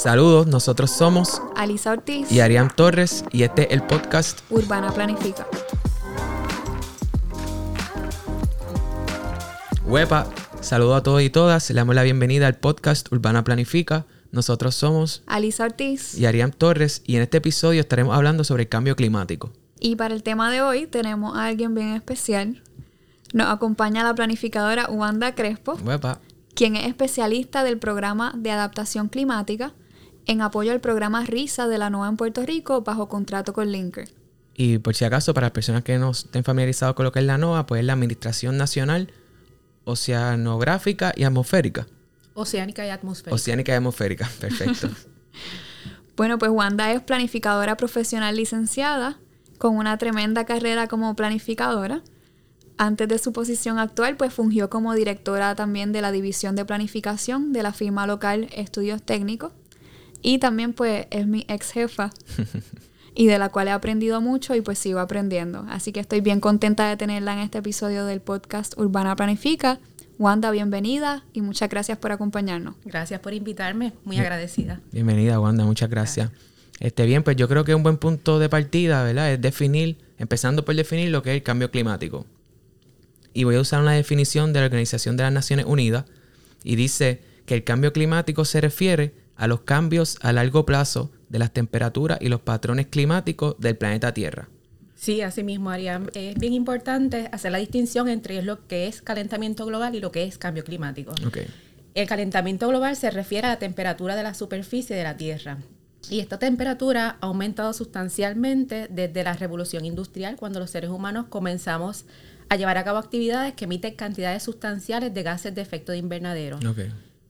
Saludos, nosotros somos Alisa Ortiz y Arián Torres y este es el podcast Urbana Planifica. Huepa. Saludos a todos y todas, le damos la bienvenida al podcast Urbana Planifica. Nosotros somos Alisa Ortiz. y Arián Torres y en este episodio estaremos hablando sobre el cambio climático. Y para el tema de hoy tenemos a alguien bien especial. Nos acompaña la planificadora Wanda Crespo, Huepa. quien es especialista del programa de adaptación climática en apoyo al programa RISA de la NOAA en Puerto Rico bajo contrato con Linker. Y por si acaso, para las personas que no estén familiarizados con lo que es la NOAA, pues es la Administración Nacional Oceanográfica y Atmosférica. Oceánica y atmosférica. Oceánica y Atmosférica, perfecto. Bueno, pues Wanda es planificadora profesional licenciada con una tremenda carrera como planificadora. Antes de su posición actual, pues fungió como directora también de la división de planificación de la firma local Estudios Técnicos. Y también pues es mi ex jefa y de la cual he aprendido mucho y pues sigo aprendiendo. Así que estoy bien contenta de tenerla en este episodio del podcast Urbana Planifica. Wanda, bienvenida y muchas gracias por acompañarnos. Gracias por invitarme, muy agradecida. Bienvenida, Wanda, muchas gracias. Este, bien, pues yo creo que un buen punto de partida, ¿verdad? Es definir, empezando por definir lo que es el cambio climático. Y voy a usar una definición de la Organización de las Naciones Unidas y dice que el cambio climático se refiere a los cambios a largo plazo de las temperaturas y los patrones climáticos del planeta Tierra. Sí, así mismo, Arián. Es bien importante hacer la distinción entre lo que es calentamiento global y lo que es cambio climático. Ok. El calentamiento global se refiere a la temperatura de la superficie de la Tierra. Y esta temperatura ha aumentado sustancialmente desde la revolución industrial, cuando los seres humanos comenzamos a llevar a cabo actividades que emiten cantidades sustanciales de gases de efecto de invernadero. Ok.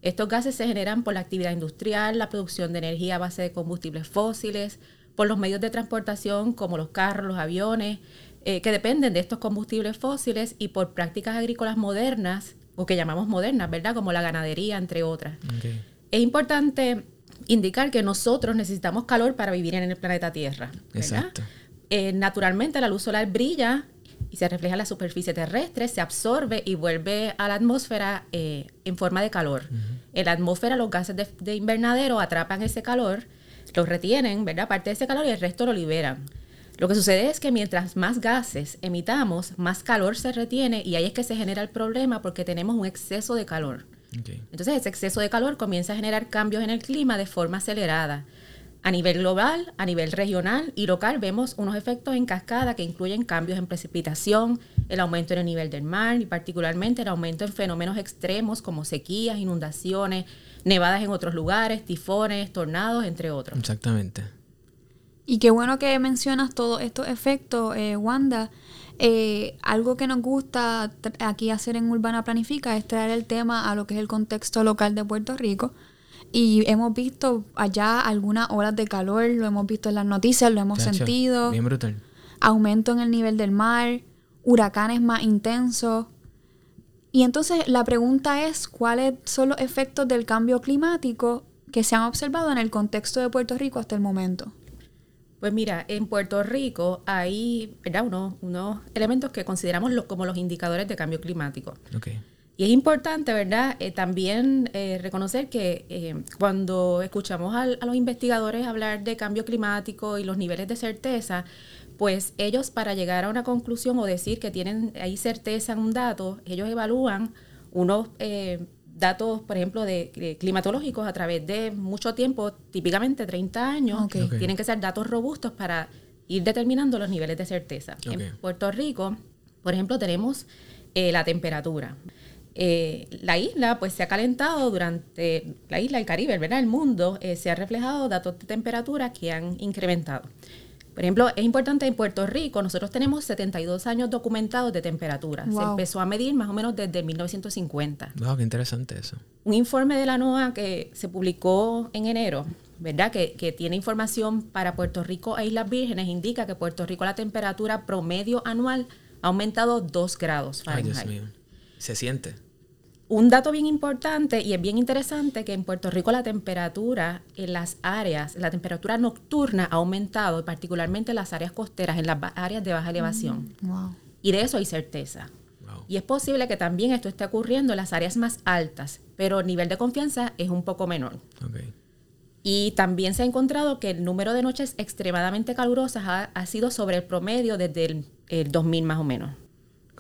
Estos gases se generan por la actividad industrial, la producción de energía a base de combustibles fósiles, por los medios de transportación como los carros, los aviones, eh, que dependen de estos combustibles fósiles y por prácticas agrícolas modernas, o que llamamos modernas, ¿verdad? Como la ganadería, entre otras. Es importante indicar que nosotros necesitamos calor para vivir en el planeta Tierra. ¿verdad? Exacto. Eh, naturalmente la luz solar brilla y se refleja en la superficie terrestre, se absorbe y vuelve a la atmósfera eh, en forma de calor. En la atmósfera los gases de, de invernadero atrapan ese calor, lo retienen, ¿verdad? Parte de ese calor y el resto lo liberan. Lo que sucede es que mientras más gases emitamos, más calor se retiene y ahí es que se genera el problema porque tenemos un exceso de calor. Entonces ese exceso de calor comienza a generar cambios en el clima de forma acelerada. A nivel global, a nivel regional y local vemos unos efectos en cascada que incluyen cambios en precipitación, el aumento en el nivel del mar y particularmente el aumento en fenómenos extremos como sequías, inundaciones, nevadas en otros lugares, tifones, tornados, entre otros. Exactamente. Y qué bueno que mencionas todos estos efectos, eh, Wanda. Eh, algo que nos gusta aquí hacer en Urbana Planifica es traer el tema a lo que es el contexto local de Puerto Rico. Y hemos visto allá algunas olas de calor, lo hemos visto en las noticias, lo hemos Chacho, sentido. Bien brutal. Aumento en el nivel del mar, huracanes más intensos. Y entonces la pregunta es, ¿cuáles son los efectos del cambio climático que se han observado en el contexto de Puerto Rico hasta el momento? Pues mira, en Puerto Rico hay ¿verdad? Unos, unos elementos que consideramos lo- como los indicadores de cambio climático. Ok. Y es importante, ¿verdad? Eh, también eh, reconocer que eh, cuando escuchamos a los investigadores hablar de cambio climático y los niveles de certeza, pues ellos para llegar a una conclusión o decir que tienen ahí certeza en un dato, ellos evalúan unos eh, datos, por ejemplo, de, de climatológicos a través de mucho tiempo, típicamente 30 años. Ok. Ok. Tienen que ser datos robustos para ir determinando los niveles de certeza. En Puerto Rico, por ejemplo, tenemos eh, la temperatura. Eh, la isla pues se ha calentado durante la isla, el Caribe, ¿verdad? El mundo eh, se ha reflejado datos de temperatura que han incrementado. Por ejemplo, es importante en Puerto Rico, nosotros tenemos 72 años documentados de temperatura. Se empezó a medir más o menos desde 1950 Wow, qué interesante eso. un informe de la NOAA que se publicó en enero, ¿verdad? Que, que tiene información para Puerto Rico e Islas Vírgenes, indica que Puerto Rico la temperatura promedio anual ha aumentado 2 grados Ay, Fahrenheit. Dios mío. Se siente. Un dato bien importante y es bien interesante que en Puerto Rico la temperatura en las áreas, la temperatura nocturna ha aumentado, particularmente en las áreas costeras, en las áreas de baja elevación. Wow. Y de eso hay certeza. Wow. Y es posible que también esto esté ocurriendo en las áreas más altas, pero el nivel de confianza es un poco menor. Ok. Y también se ha encontrado que el número de noches extremadamente calurosas ha, sido sobre el promedio desde el, el, 2000 más o menos.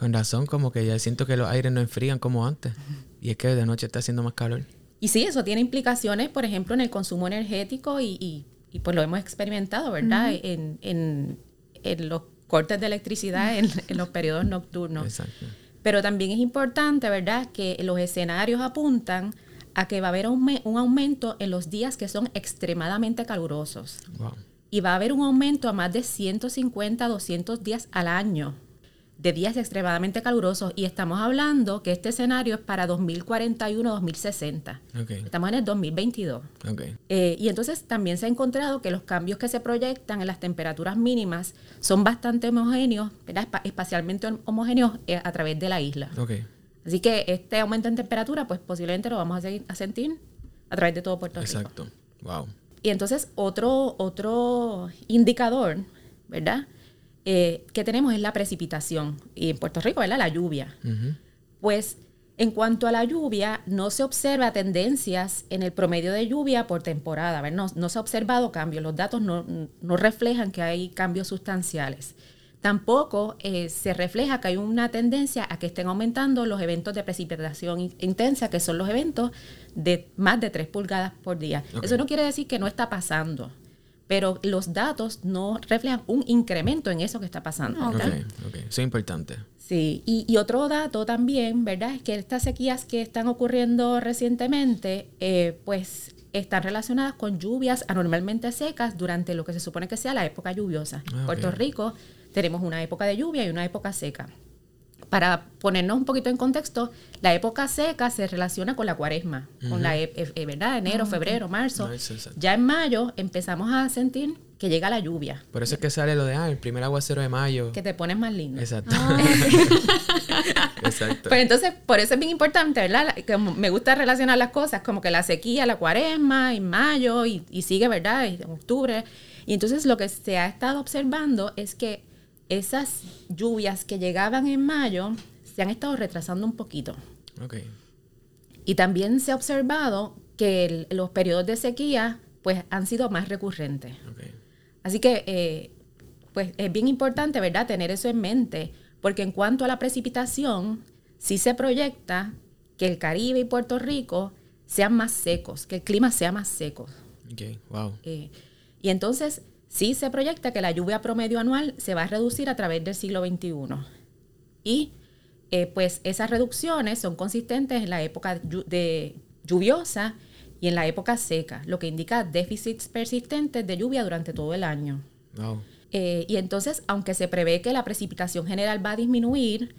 Con razón, como que ya siento que los aires no enfrían como antes. Y es que de noche está haciendo más calor. Y sí, eso tiene implicaciones, por ejemplo, en el consumo energético y, y, pues lo hemos experimentado, ¿verdad? en, en, en, los cortes de electricidad en, en los periodos nocturnos. Exacto. Pero también es importante, ¿verdad?, que los escenarios apuntan a que va a haber un, un aumento en los días que son extremadamente calurosos. Wow. Y va a haber un aumento a más de 150, 200 días al año de días extremadamente calurosos y estamos hablando que este escenario es para 2041-2060. Estamos en el 2022. Eh, y entonces también se ha encontrado que los cambios que se proyectan en las temperaturas mínimas son bastante homogéneos, espacialmente homogéneos eh, a través de la isla. Así que este aumento en temperatura, pues posiblemente lo vamos a, a sentir a través de todo Puerto Rico. Exacto. Wow. Y entonces otro, otro indicador, ¿verdad? Eh, que tenemos es la precipitación. Y en Puerto Rico, ¿verdad? La lluvia. Pues en cuanto a la lluvia, no se observa tendencias en el promedio de lluvia por temporada. No, no se ha observado cambios. Los datos no, no reflejan que hay cambios sustanciales. Tampoco eh, se refleja que hay una tendencia a que estén aumentando los eventos de precipitación intensa, que son los eventos de más de 3 pulgadas por día. Eso no quiere decir que no está pasando pero los datos no reflejan un incremento en eso que está pasando. Ok, ok. Eso es importante. Sí, y, otro dato también, ¿verdad? Es que estas sequías que están ocurriendo recientemente, eh, pues están relacionadas con lluvias anormalmente secas durante lo que se supone que sea la época lluviosa. En ah, Puerto Rico tenemos una época de lluvia y una época seca para ponernos un poquito en contexto, la época seca se relaciona con la cuaresma, con la, e, e, ¿verdad? Enero, ah, febrero, marzo. ya en mayo empezamos a sentir que llega la lluvia. Por eso es que sale lo de, ah, el primer aguacero de mayo. Que te pones más lindo. Exacto. Ah. Exacto. Pues entonces, por eso es bien importante, ¿verdad? Que me gusta relacionar las cosas, como que la sequía, la cuaresma, en mayo, y, y sigue, ¿verdad? En octubre. Y entonces lo que se ha estado observando es que esas lluvias que llegaban en mayo se han estado retrasando un poquito. Okay. Y también se ha observado que los periodos de sequía pues han sido más recurrentes. Okay. Así que eh, pues es bien importante, ¿verdad?, tener eso en mente, porque en cuanto a la precipitación, sí se proyecta que el Caribe y Puerto Rico sean más secos, que el clima sea más seco. Okay. Wow. Eh, y entonces Sí se proyecta que la lluvia promedio anual se va a reducir a través del siglo XXI. Y eh, pues esas reducciones son consistentes en la época de lluviosa y en la época seca, lo que indica déficits persistentes de lluvia durante todo el año. Eh, y entonces, aunque se prevé que la precipitación general va a disminuir,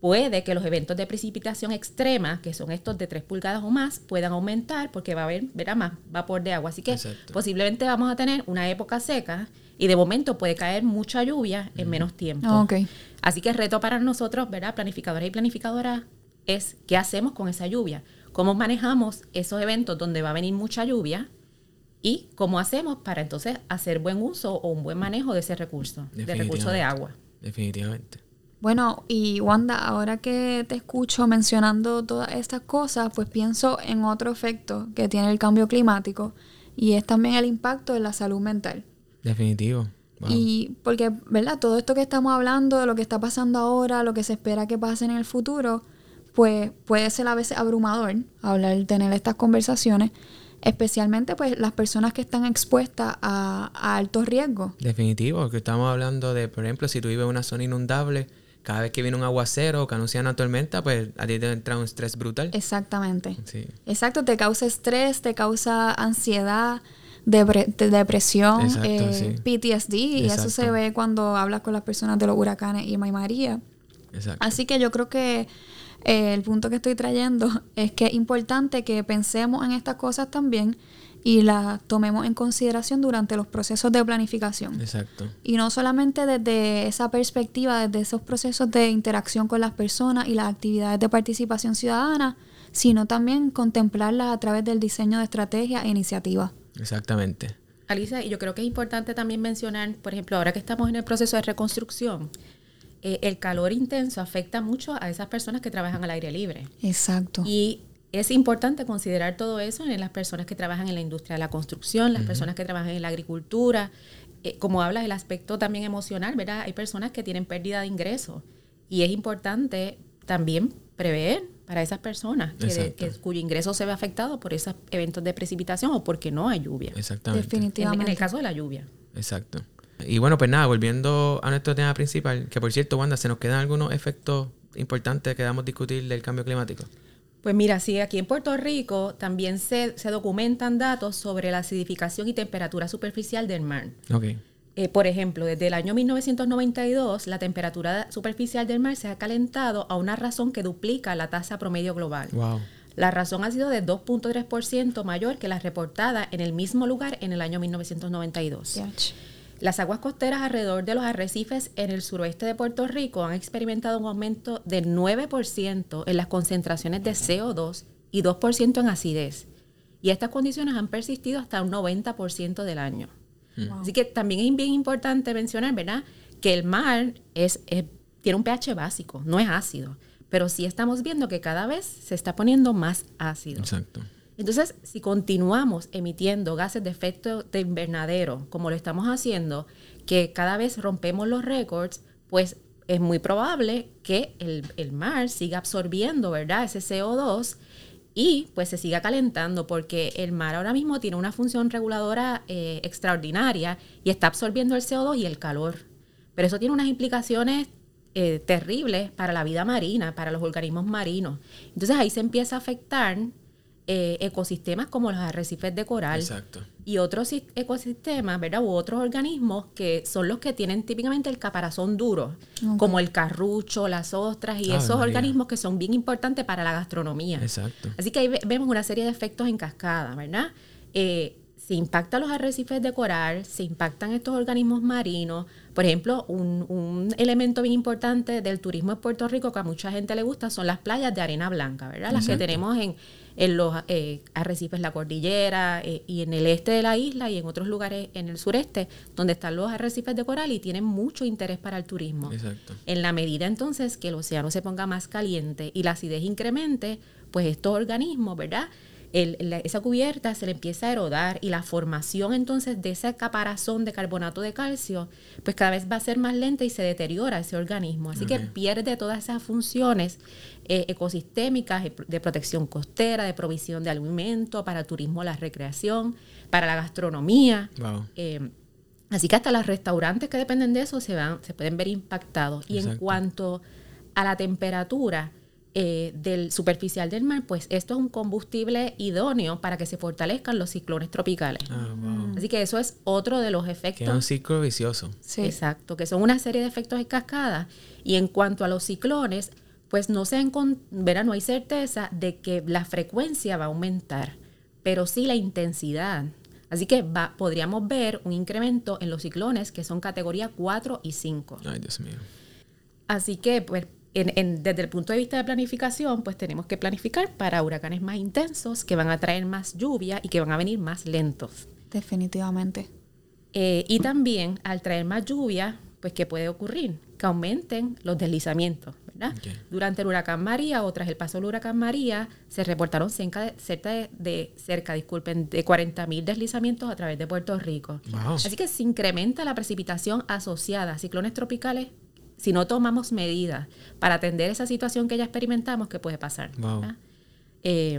puede que los eventos de precipitación extrema, que son estos de 3 pulgadas o más, puedan aumentar porque va a haber verá, más vapor de agua. Así que posiblemente vamos a tener una época seca y de momento puede caer mucha lluvia en menos tiempo. Así que el reto para nosotros, ¿verdad? planificadores y planificadoras, es qué hacemos con esa lluvia. ¿Cómo manejamos esos eventos donde va a venir mucha lluvia? Y cómo hacemos para entonces hacer buen uso o un buen manejo de ese recurso, de recurso de agua. Definitivamente. Bueno, y Wanda, ahora que te escucho mencionando todas estas cosas, pues pienso en otro efecto que tiene el cambio climático y es también el impacto en la salud mental. Definitivo. Y porque, ¿verdad? Todo esto que estamos hablando, de lo que está pasando ahora, lo que se espera que pase en el futuro, pues puede ser a veces abrumador hablar, tener estas conversaciones, especialmente pues las personas que están expuestas a, a altos riesgos. Definitivo, que estamos hablando de, por ejemplo, si tú vives en una zona inundable, cada vez que viene un aguacero o que anuncian una tormenta, pues a ti te entra un estrés brutal. Exactamente. Sí. Exacto, te causa estrés, te causa ansiedad, depresión, eh, PTSD, y eso se ve cuando hablas con las personas de los huracanes y María. Exacto. Así que yo creo que eh, el punto que estoy trayendo es que es importante que pensemos en estas cosas también y la tomemos en consideración durante los procesos de planificación. Exacto. Y no solamente desde esa perspectiva, desde esos procesos de interacción con las personas y las actividades de participación ciudadana, sino también contemplarlas a través del diseño de estrategias e iniciativas. Exactamente. Alisa, y yo creo que es importante también mencionar, por ejemplo, ahora que estamos en el proceso de reconstrucción, eh, el calor intenso afecta mucho a esas personas que trabajan al aire libre. Exacto. Y es importante considerar todo eso en las personas que trabajan en la industria de la construcción, las personas que trabajan en la agricultura. Eh, como hablas, el aspecto también emocional, ¿verdad? Hay personas que tienen pérdida de ingresos y es importante también prever para esas personas que, cuyo ingreso se ve afectado por esos eventos de precipitación o porque no hay lluvia. Exactamente. Definitivamente. En, el caso de la lluvia. Exacto. Y bueno, pues nada, volviendo a nuestro tema principal, que por cierto, Wanda, ¿se nos quedan algunos efectos importantes que debamos discutir del cambio climático? Pues mira, sí, aquí en Puerto Rico también se, se documentan datos sobre la acidificación y temperatura superficial del mar. Okay. Eh, por ejemplo, desde el año 1992, la temperatura superficial del mar se ha calentado a una razón que duplica la tasa promedio global. La razón ha sido de 2.3% mayor que la reportada en el mismo lugar en el año 1992. Las aguas costeras alrededor de los arrecifes en el suroeste de Puerto Rico han experimentado un aumento de 9% en las concentraciones de CO2 y 2% en acidez. Y estas condiciones han persistido hasta un 90% del año. Así que también es bien importante mencionar, ¿verdad? Que el mar es, tiene un pH básico, no es ácido, pero sí estamos viendo que cada vez se está poniendo más ácido. Exacto. Entonces, si continuamos emitiendo gases de efecto de invernadero, como lo estamos haciendo, que cada vez rompemos los récords, pues es muy probable que el, mar siga absorbiendo, ¿verdad? Ese CO2 y pues se siga calentando porque el mar ahora mismo tiene una función reguladora eh, extraordinaria y está absorbiendo el CO2 y el calor. Pero eso tiene unas implicaciones eh, terribles para la vida marina, para los organismos marinos. Entonces ahí se empieza a afectar eh, ecosistemas como los arrecifes de coral y otros ecosistemas, ¿verdad? U otros organismos que son los que tienen típicamente el caparazón duro, como el carrucho, las ostras y esos organismos que son bien importantes para la gastronomía. Exacto. Así que ahí vemos una serie de efectos en cascada, ¿verdad? Eh, se impactan los arrecifes de coral, se impactan estos organismos marinos. Por ejemplo, un, elemento bien importante del turismo en Puerto Rico que a mucha gente le gusta son las playas de arena blanca, ¿verdad? Las que tenemos en, en los eh, arrecifes La Cordillera eh, y en el este de la isla y en otros lugares en el sureste, donde están los arrecifes de coral y tienen mucho interés para el turismo. Exacto. En la medida entonces que el océano se ponga más caliente y la acidez incremente, pues estos organismos, ¿verdad? Esa cubierta se le empieza a erodar y la formación entonces de ese caparazón de carbonato de calcio, pues cada vez va a ser más lenta y se deteriora ese organismo. Así que pierde todas esas funciones eh, ecosistémicas de protección costera, de provisión de alimento, para el turismo, la recreación, para la gastronomía. Eh, así que hasta los restaurantes que dependen de eso se, van, se pueden ver impactados. Y en cuanto a la temperatura, eh, del superficial del mar, pues esto es un combustible idóneo para que se fortalezcan los ciclones tropicales. Ah, Así que eso es otro de los efectos. Que un ciclo vicioso. Sí. Exacto, que son una serie de efectos en cascada. Y en cuanto a los ciclones, pues no se verá, no hay certeza de que la frecuencia va a aumentar, pero sí la intensidad. Así que va, podríamos ver un incremento en los ciclones que son categoría 4 y 5. Ay, Dios mío. Así que, pues, desde el punto de vista de planificación, pues tenemos que planificar para huracanes más intensos, que van a traer más lluvia y que van a venir más lentos. Definitivamente. Eh, y también al traer más lluvia, pues ¿qué puede ocurrir? Que aumenten los deslizamientos, ¿verdad? Durante el huracán María o tras el paso del huracán María, se reportaron cerca de, cerca de, cerca, disculpen, de 40 mil deslizamientos a través de Puerto Rico. Así que se incrementa la precipitación asociada a ciclones tropicales si no tomamos medidas para atender esa situación que ya experimentamos, ¿qué puede pasar? Eh,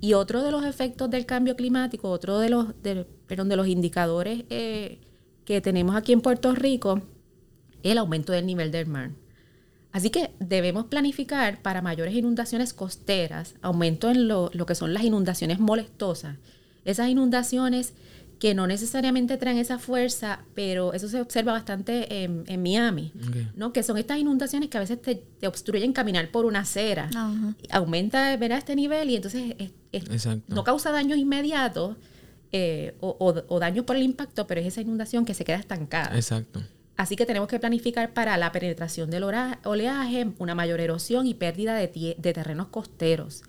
y otro de los efectos del cambio climático, otro de los, de, de los indicadores eh, que tenemos aquí en Puerto Rico, es el aumento del nivel del mar. Así que debemos planificar para mayores inundaciones costeras, aumento en lo, lo que son las inundaciones molestosas. Esas inundaciones que no necesariamente traen esa fuerza, pero eso se observa bastante en, Miami, ¿no? Que son estas inundaciones que a veces te, obstruyen caminar por una acera. Aumenta este nivel y entonces no causa daños inmediatos eh, o, daños por el impacto, pero es esa inundación que se queda estancada. Exacto. Así que tenemos que planificar para la penetración del oleaje, una mayor erosión y pérdida de, de terrenos costeros.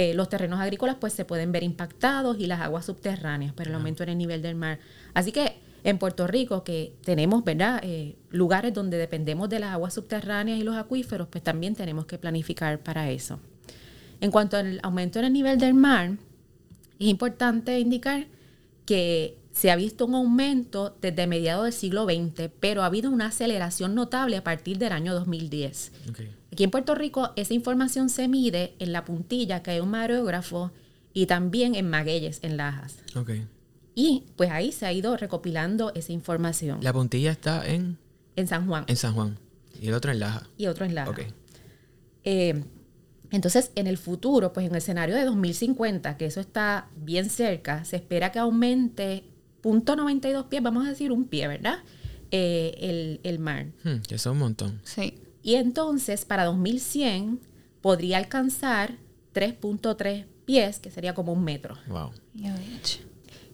Eh, los terrenos agrícolas pues se pueden ver impactados y las aguas subterráneas por el aumento en el nivel del mar. Así que en Puerto Rico, que tenemos, ¿verdad?, eh, lugares donde dependemos de las aguas subterráneas y los acuíferos, pues también tenemos que planificar para eso. En cuanto al aumento en el nivel del mar, es importante indicar que se ha visto un aumento desde mediados del siglo XX, pero ha habido una aceleración notable a partir del año 2010. Aquí en Puerto Rico esa información se mide en la puntilla, que hay un mareógrafo, y también en magueyes, en lajas. Y pues ahí se ha ido recopilando esa información. La puntilla está en... En San Juan. En San Juan. Y el otro en Laja. Y otro en Laja. Eh, entonces, en el futuro, pues en el escenario de 2050, que eso está bien cerca, se espera que aumente punto 92 pies, vamos a decir un pie, ¿verdad? Eh, el, mar. Hmm, eso es un montón. Sí. Y entonces, para 2100, podría alcanzar 3.3 pies, que sería como un metro. Wow.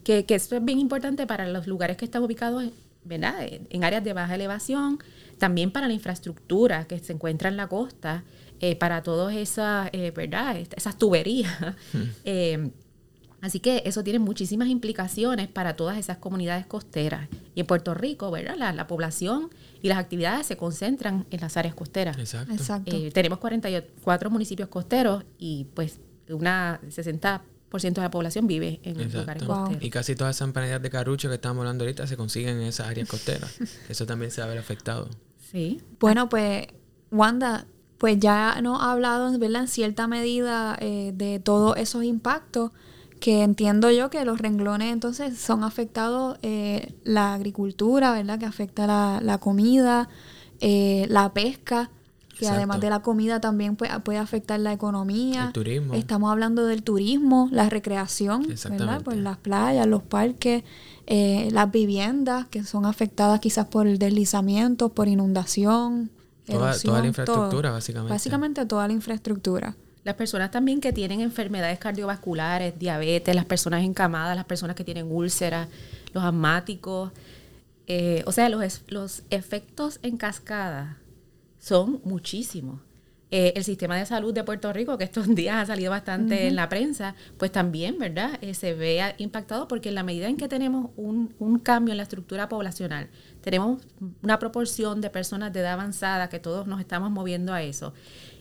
Que, que esto es bien importante para los lugares que están ubicados, ¿verdad? En áreas de baja elevación, también para la infraestructura que se encuentra en la costa, eh, para todas esas, eh, ¿verdad? Esas tuberías. Hmm. Eh, así que eso tiene muchísimas implicaciones para todas esas comunidades costeras. Y en Puerto Rico, ¿verdad? La, población y las actividades se concentran en las áreas costeras. Exacto. tenemos 44 municipios costeros y pues una 60 de la población vive en lugares costeros. Y casi todas esas empanadas de carucho que estamos hablando ahorita se consiguen en esas áreas costeras. Eso también se va a ver afectado. Sí. Bueno, pues, Wanda, pues ya nos ha hablado, ¿verdad? En cierta medida eh, de todos esos impactos que entiendo yo que los renglones entonces son afectados eh, la agricultura, ¿verdad? Que afecta la, la comida, eh, la pesca, que además de la comida también puede, puede, afectar la economía. El turismo. Estamos hablando del turismo, la recreación, ¿verdad? Pues las playas, los parques, eh, las viviendas que son afectadas quizás por el deslizamiento, por inundación. Toda, toda la infraestructura, básicamente. Básicamente toda la infraestructura. Las personas también que tienen enfermedades cardiovasculares, diabetes, las personas encamadas, las personas que tienen úlceras, los asmáticos. Eh, o sea, los, los efectos en cascada son muchísimos. Eh, el sistema de salud de Puerto Rico, que estos días ha salido bastante en la prensa, pues también, ¿verdad? Eh, se ve impactado porque en la medida en que tenemos un, un, cambio en la estructura poblacional, tenemos una proporción de personas de edad avanzada que todos nos estamos moviendo a eso.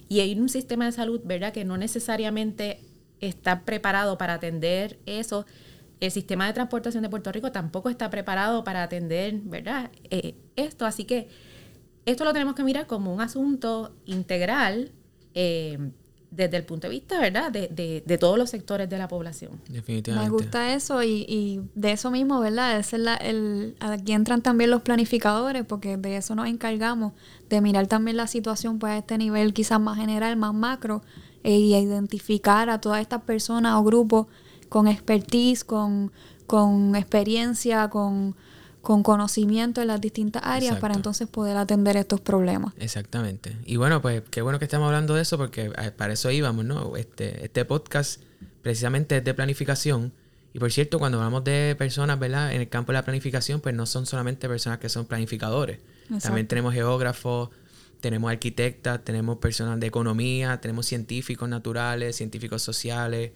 Y hay un sistema de salud, ¿verdad?, que no necesariamente está preparado para atender eso. El sistema de transportación de Puerto Rico tampoco está preparado para atender, ¿verdad?, eh, esto. Así que esto lo tenemos que mirar como un asunto integral eh, desde el punto de vista, ¿verdad?, de, de, todos los sectores de la población. Definitivamente. Me gusta eso y, y de eso mismo, ¿verdad? Es el, aquí entran también los planificadores porque de eso nos encargamos, de mirar también la situación pues a este nivel quizás más general, más macro e, y identificar a todas estas personas o grupos con expertise, con, con experiencia, con con conocimiento en las distintas áreas para entonces poder atender estos problemas. Exactamente. Y bueno, pues qué bueno que estamos hablando de eso porque eh, para eso íbamos, ¿no? Este, este podcast precisamente es de planificación. Y por cierto, cuando hablamos de personas, ¿verdad? En el campo de la planificación, pues no son solamente personas que son planificadores. También tenemos geógrafos, tenemos arquitectas, tenemos personas de economía, tenemos científicos naturales, científicos sociales,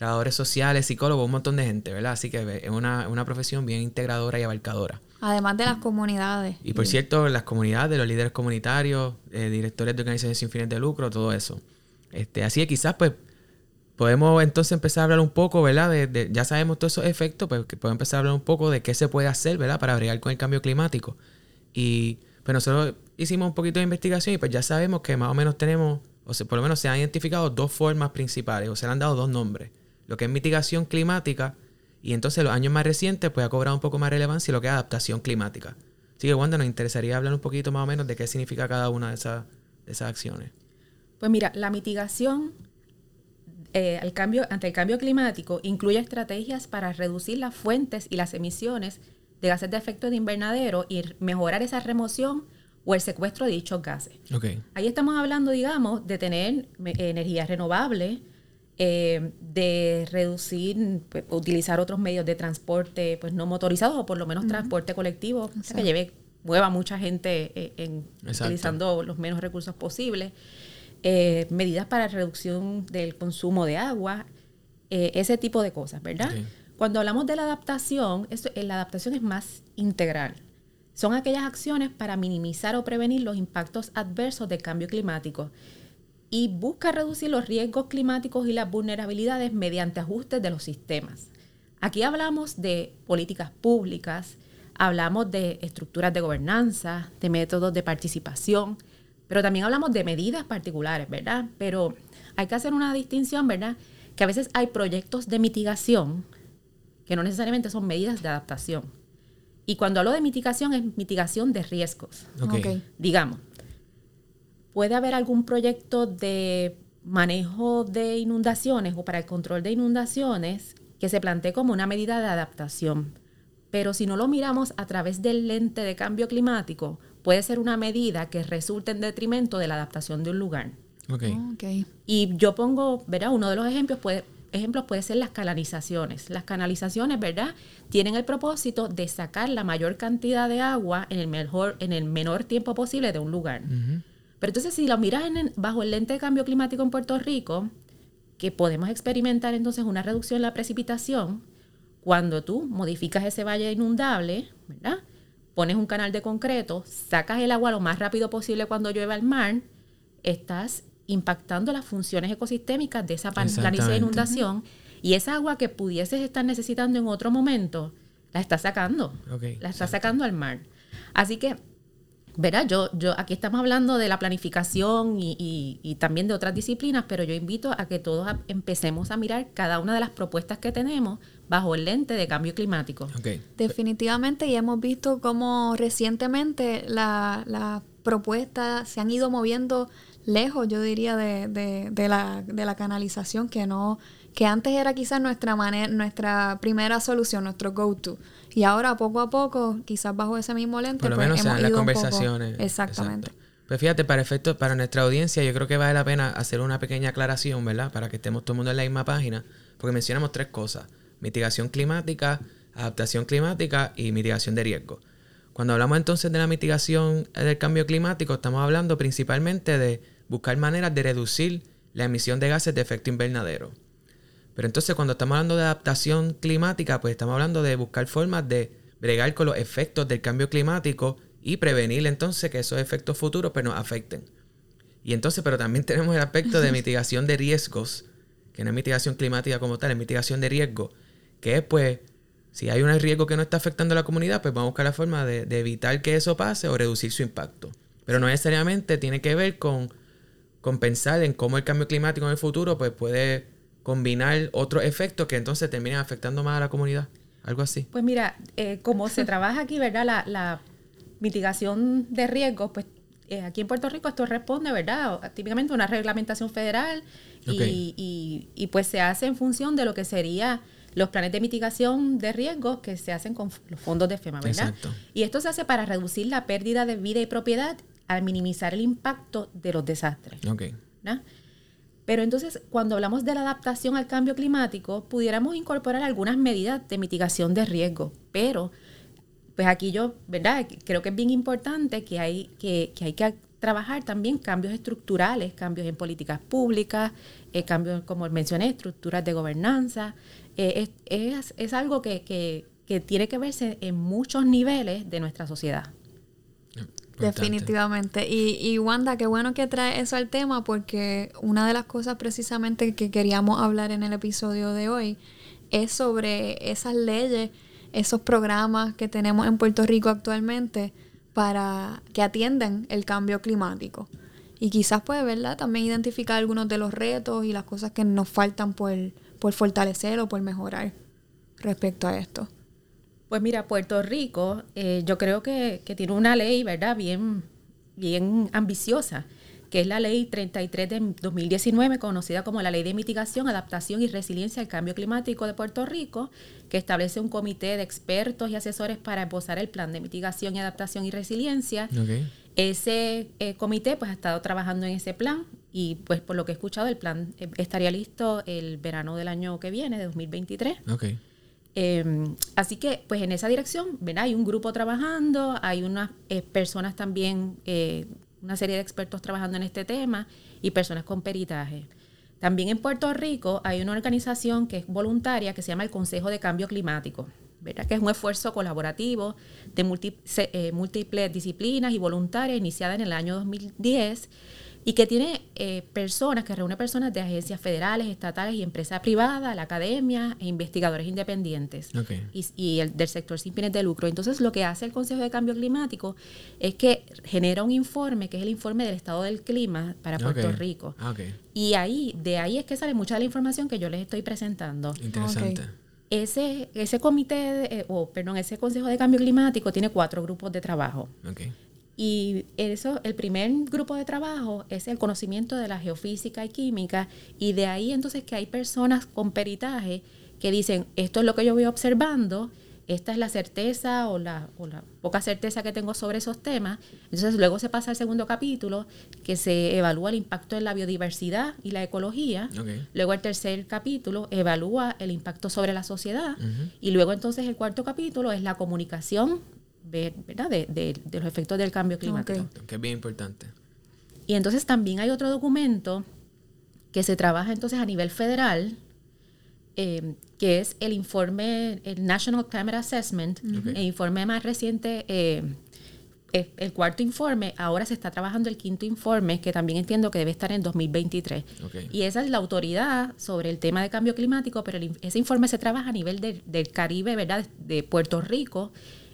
trabajadores sociales, psicólogos, un montón de gente, ¿verdad? Así que es una, una profesión bien integradora y abarcadora. Además de las comunidades. Y por cierto, las comunidades, los líderes comunitarios, eh, directores de organizaciones sin fines de lucro, todo eso. Este, así que quizás pues podemos entonces empezar a hablar un poco, ¿verdad? De, ya sabemos todos esos efectos, pues que podemos empezar a hablar un poco de qué se puede hacer, ¿verdad? Para bregar con el cambio climático. Y pues nosotros hicimos un poquito de investigación y pues ya sabemos que más o menos tenemos, o sea, por lo menos se han identificado dos formas principales, o se le han dado dos nombres lo que es mitigación climática, y entonces los años más recientes pues ha cobrado un poco más relevancia lo que es adaptación climática. Así que Wanda, nos interesaría hablar un poquito más o menos de qué significa cada una de esas, esas acciones. Pues mira, la mitigación eh, cambio, ante el cambio climático incluye estrategias para reducir las fuentes y las emisiones de gases de efecto de invernadero y mejorar esa remoción o el secuestro de dichos gases. Okay. Ahí estamos hablando, digamos, de tener energía renovable, eh, de reducir, pues, utilizar otros medios de transporte pues no motorizados o por lo menos transporte colectivo que lleve, mueva mucha gente eh, en, utilizando los menos recursos posibles. Eh, medidas para reducción del consumo de agua, ese tipo de cosas, ¿verdad? Cuando hablamos de la adaptación, la adaptación es más integral. Son aquellas acciones para minimizar o prevenir los impactos adversos del cambio climático y busca reducir los riesgos climáticos y las vulnerabilidades mediante ajustes de los sistemas. Aquí hablamos de políticas públicas, hablamos de estructuras de gobernanza, de métodos de participación, pero también hablamos de medidas particulares, ¿verdad? Pero hay que hacer una distinción, ¿verdad? Que a veces hay proyectos de mitigación que no necesariamente son medidas de adaptación. Y cuando hablo de mitigación es mitigación de riesgos. Digamos, puede haber algún proyecto de manejo de inundaciones o para el control de inundaciones que se plantee como una medida de adaptación. Pero si no lo miramos a través del lente de cambio climático, puede ser una medida que resulte en detrimento de la adaptación de un lugar. Okay. Y yo pongo, ¿verdad? Uno de los ejemplos puede, ejemplos puede ser las canalizaciones. Las canalizaciones, ¿verdad? Tienen el propósito de sacar la mayor cantidad de agua en el, mejor, en el menor tiempo posible de un lugar. Pero entonces, si lo miras bajo el lente de cambio climático en Puerto Rico, que podemos experimentar entonces una reducción en la precipitación, cuando tú modificas ese valle inundable, ¿verdad? Pones un canal de concreto, sacas el agua lo más rápido posible cuando llueva al mar, estás impactando las funciones ecosistémicas de esa planicie de inundación y esa agua que pudieses estar necesitando en otro momento, la estás sacando, la estás sacando al mar. Así que verá, yo, yo, aquí estamos hablando de la planificación y, también de otras disciplinas, pero yo invito a que todos empecemos a mirar cada una de las propuestas que tenemos bajo el lente de cambio climático. Definitivamente, y hemos visto cómo recientemente las la propuestas se han ido moviendo lejos, yo diría, de, de, la, de la canalización, que no que antes era quizás nuestra manera, nuestra primera solución, nuestro go-to. Y ahora poco a poco, quizás bajo ese mismo lente, Por lo pues, menos hemos las conversaciones. Exactamente. Pues fíjate, para efectos, para nuestra audiencia, yo creo que vale la pena hacer una pequeña aclaración, ¿verdad? Para que estemos todo el mundo en la misma página, porque mencionamos tres cosas: mitigación climática, adaptación climática y mitigación de riesgo. Cuando hablamos entonces de la mitigación del cambio climático, estamos hablando principalmente de buscar maneras de reducir la emisión de gases de efecto invernadero. Pero entonces cuando estamos hablando de adaptación climática, pues estamos hablando de buscar formas de bregar con los efectos del cambio climático y prevenir entonces que esos efectos futuros pues, nos afecten. Y entonces, pero también tenemos el aspecto de mitigación de riesgos, que no es mitigación climática como tal, es mitigación de riesgo, que es pues, si hay un riesgo que no está afectando a la comunidad, pues vamos a buscar la forma de, de evitar que eso pase o reducir su impacto. Pero no necesariamente tiene que ver con, con pensar en cómo el cambio climático en el futuro pues puede combinar otros efectos que entonces terminen afectando más a la comunidad. Algo así. Pues mira, eh, como se trabaja aquí, ¿verdad? La, mitigación de riesgos, pues eh, aquí en Puerto Rico esto responde, ¿verdad? Típicamente una reglamentación federal y, y, pues se hace en función de lo que sería los planes de mitigación de riesgos que se hacen con los fondos de FEMA, ¿verdad? Exacto. Y esto se hace para reducir la pérdida de vida y propiedad al minimizar el impacto de los desastres. Pero entonces, cuando hablamos de la adaptación al cambio climático, pudiéramos incorporar algunas medidas de mitigación de riesgo. Pero, pues aquí yo, ¿verdad? Creo que es bien importante que hay que, trabajar también cambios estructurales, cambios en políticas públicas, eh, cambios, como mencioné, estructuras de gobernanza. Eh, es, algo que, que, que tiene que verse en muchos niveles de nuestra sociedad. Definitivamente. Y, y Wanda, qué bueno que trae eso al tema porque una de las cosas precisamente que queríamos hablar en el episodio de hoy es sobre esas leyes, esos programas que tenemos en Puerto Rico actualmente para que atiendan el cambio climático. Y quizás puede, ¿verdad? También identificar algunos de los retos y las cosas que nos faltan por, por fortalecer o por mejorar respecto a esto. Pues mira, Puerto Rico, eh, yo creo que, tiene una ley, ¿verdad? Bien, bien ambiciosa, que es la ley 33 de 2019, conocida como la Ley de Mitigación, Adaptación y Resiliencia al Cambio Climático de Puerto Rico, que establece un comité de expertos y asesores para esbozar el plan de mitigación y adaptación y resiliencia. Ese eh, comité pues ha estado trabajando en ese plan y pues por lo que he escuchado el plan eh, estaría listo el verano del año que viene, de 2023. Okay. Em, así que, pues en esa dirección. Hay un grupo trabajando, hay unas eh, personas también, eh, una serie de expertos trabajando en este tema y personas con peritaje. También en Puerto Rico hay una organización que es voluntaria que se llama el Consejo de Cambio Climático. Que es un esfuerzo colaborativo de eh, múltiples disciplinas y voluntarias iniciada en el año 2010 y que tiene eh, personas, que reúne personas de agencias federales, estatales y empresas privadas, la academia e investigadores independientes y, y, el del sector sin fines de lucro. Entonces, lo que hace el Consejo de Cambio Climático es que genera un informe, que es el informe del estado del clima para Puerto Rico. Y ahí, de ahí es que sale mucha de la información que yo les estoy presentando. Interesante. Ese, ese comité, eh, o perdón, ese Consejo de Cambio Climático tiene cuatro grupos de trabajo. Y eso, el primer grupo de trabajo es el conocimiento de la geofísica y química, y de ahí entonces que hay personas con peritaje que dicen, esto es lo que yo voy observando, esta es la certeza o la, o la poca certeza que tengo sobre esos temas. Entonces luego se pasa al segundo capítulo, que se evalúa el impacto en la biodiversidad y la ecología. Luego el tercer capítulo evalúa el impacto sobre la sociedad. Y luego entonces el cuarto capítulo es la comunicación ¿verdad? De, de, los efectos del cambio climático. Que es bien importante. Y entonces también hay otro documento que se trabaja entonces a nivel federal, eh, que es el informe, el National Climate Assessment, el informe más reciente, eh, el cuarto informe, ahora se está trabajando el quinto informe, que también entiendo que debe estar en 2023. Y esa es la autoridad sobre el tema de cambio climático, pero ese informe se trabaja a nivel del Caribe, ¿verdad? De Puerto Rico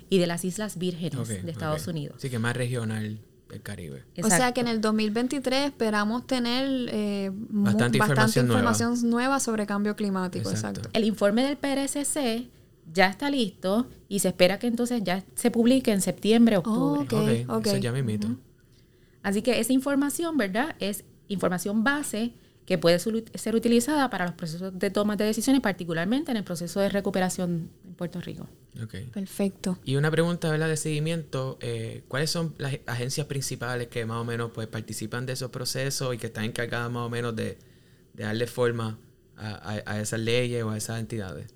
y de las Islas Vírgenes de Estados Unidos. Sí, que más regional del Caribe. O sea que en el 2023 esperamos tener eh, bastante, información, nueva. sobre cambio climático. Exacto. El informe del PRSC ya está listo y se espera que entonces ya se publique en septiembre, octubre. ok, Eso ya me invito. Así que esa información, ¿verdad? Es información base que puede ser utilizada para los procesos de toma de decisiones, particularmente en el proceso de recuperación en Puerto Rico. Okay. Perfecto. Y una pregunta ¿verdad? de seguimiento, eh, ¿cuáles son las agencias principales que más o menos pues, participan de esos procesos y que están encargadas más o menos de, darle forma a, esas leyes o a esas entidades?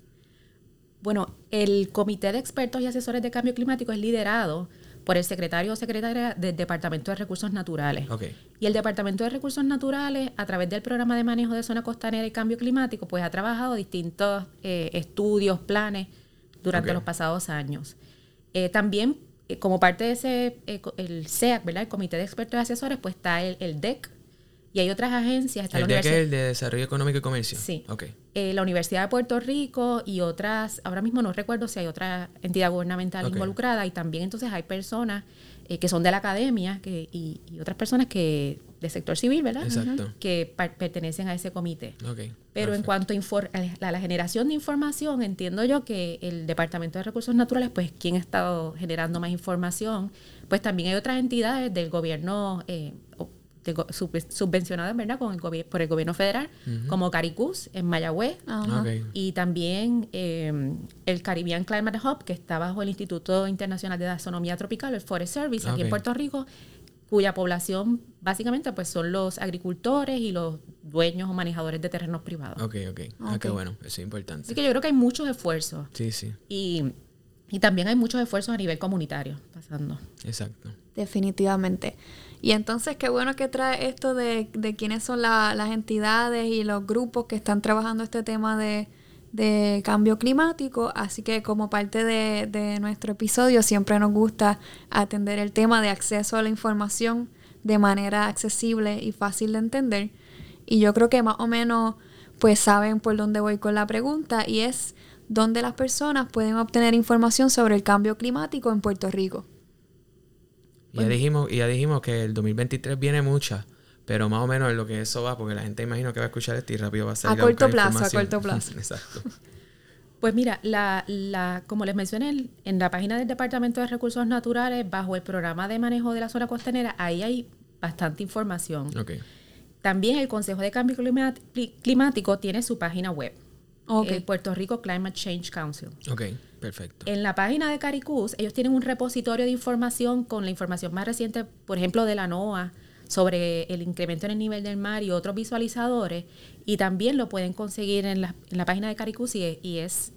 Bueno, el Comité de Expertos y Asesores de Cambio Climático es liderado por el secretario o secretaria del Departamento de Recursos Naturales. Y el Departamento de Recursos Naturales, a través del programa de manejo de zona costanera y cambio climático, pues ha trabajado distintos eh, estudios, planes durante los pasados años. Eh, también, eh, como parte de ese, el SEAC, ¿verdad? El Comité de Expertos y Asesores, pues está el, el DEC, y hay otras agencias. Está ¿El DEC es el de Desarrollo Económico y Comercio? Sí. Okay. Eh, la Universidad de Puerto Rico y otras, ahora mismo no recuerdo si hay otra entidad gubernamental involucrada y también entonces hay personas eh, que son de la academia que, y, otras personas que del sector civil, ¿verdad? Exacto. Que pertenecen a ese comité. Okay. Pero en cuanto a la, generación de información, entiendo yo que el Departamento de Recursos Naturales, pues quien ha estado generando más información, pues también hay otras entidades del gobierno eh, subvencionadas ¿verdad? Con el por el gobierno federal, como Caricus en Mayagüez, y también em, el Caribbean Climate Hub, que está bajo el Instituto Internacional de Astronomía Tropical, el Forest Service, aquí en Puerto Rico, cuya población básicamente pues son los agricultores y los dueños o manejadores de terrenos privados. Ok, ok. Ah, qué bueno, eso es importante. Así que yo creo que hay muchos esfuerzos. Sí, sí. Y, y también hay muchos esfuerzos a nivel comunitario pasando. Exacto. Definitivamente. Y entonces qué bueno que trae esto de, de quiénes son las entidades y los grupos que están trabajando este tema de, cambio climático. Así que como parte de, de, nuestro episodio siempre nos gusta atender el tema de acceso a la información de manera accesible y fácil de entender. Y yo creo que más o menos pues saben por dónde voy con la pregunta y es dónde las personas pueden obtener información sobre el cambio climático en Puerto Rico. Ya dijimos, ya dijimos que el 2023 viene mucha, pero más o menos en lo que eso va, porque la gente imagino que va a escuchar esto y rápido va a salir a, corto plazo, a corto plazo. Exacto. Pues mira, la, la, como les mencioné, en la página del Departamento de Recursos Naturales, bajo el programa de manejo de la zona costanera, ahí hay bastante información. Okay. También el Consejo de Cambio Climático tiene su página web, el Puerto Rico Climate Change Council. Ok. Perfecto. En la página de Caricus, ellos tienen un repositorio de información con la información más reciente, por ejemplo, de la NOAA, sobre el incremento en el nivel del mar y otros visualizadores. Y también lo pueden conseguir en la, página de Caricus y, es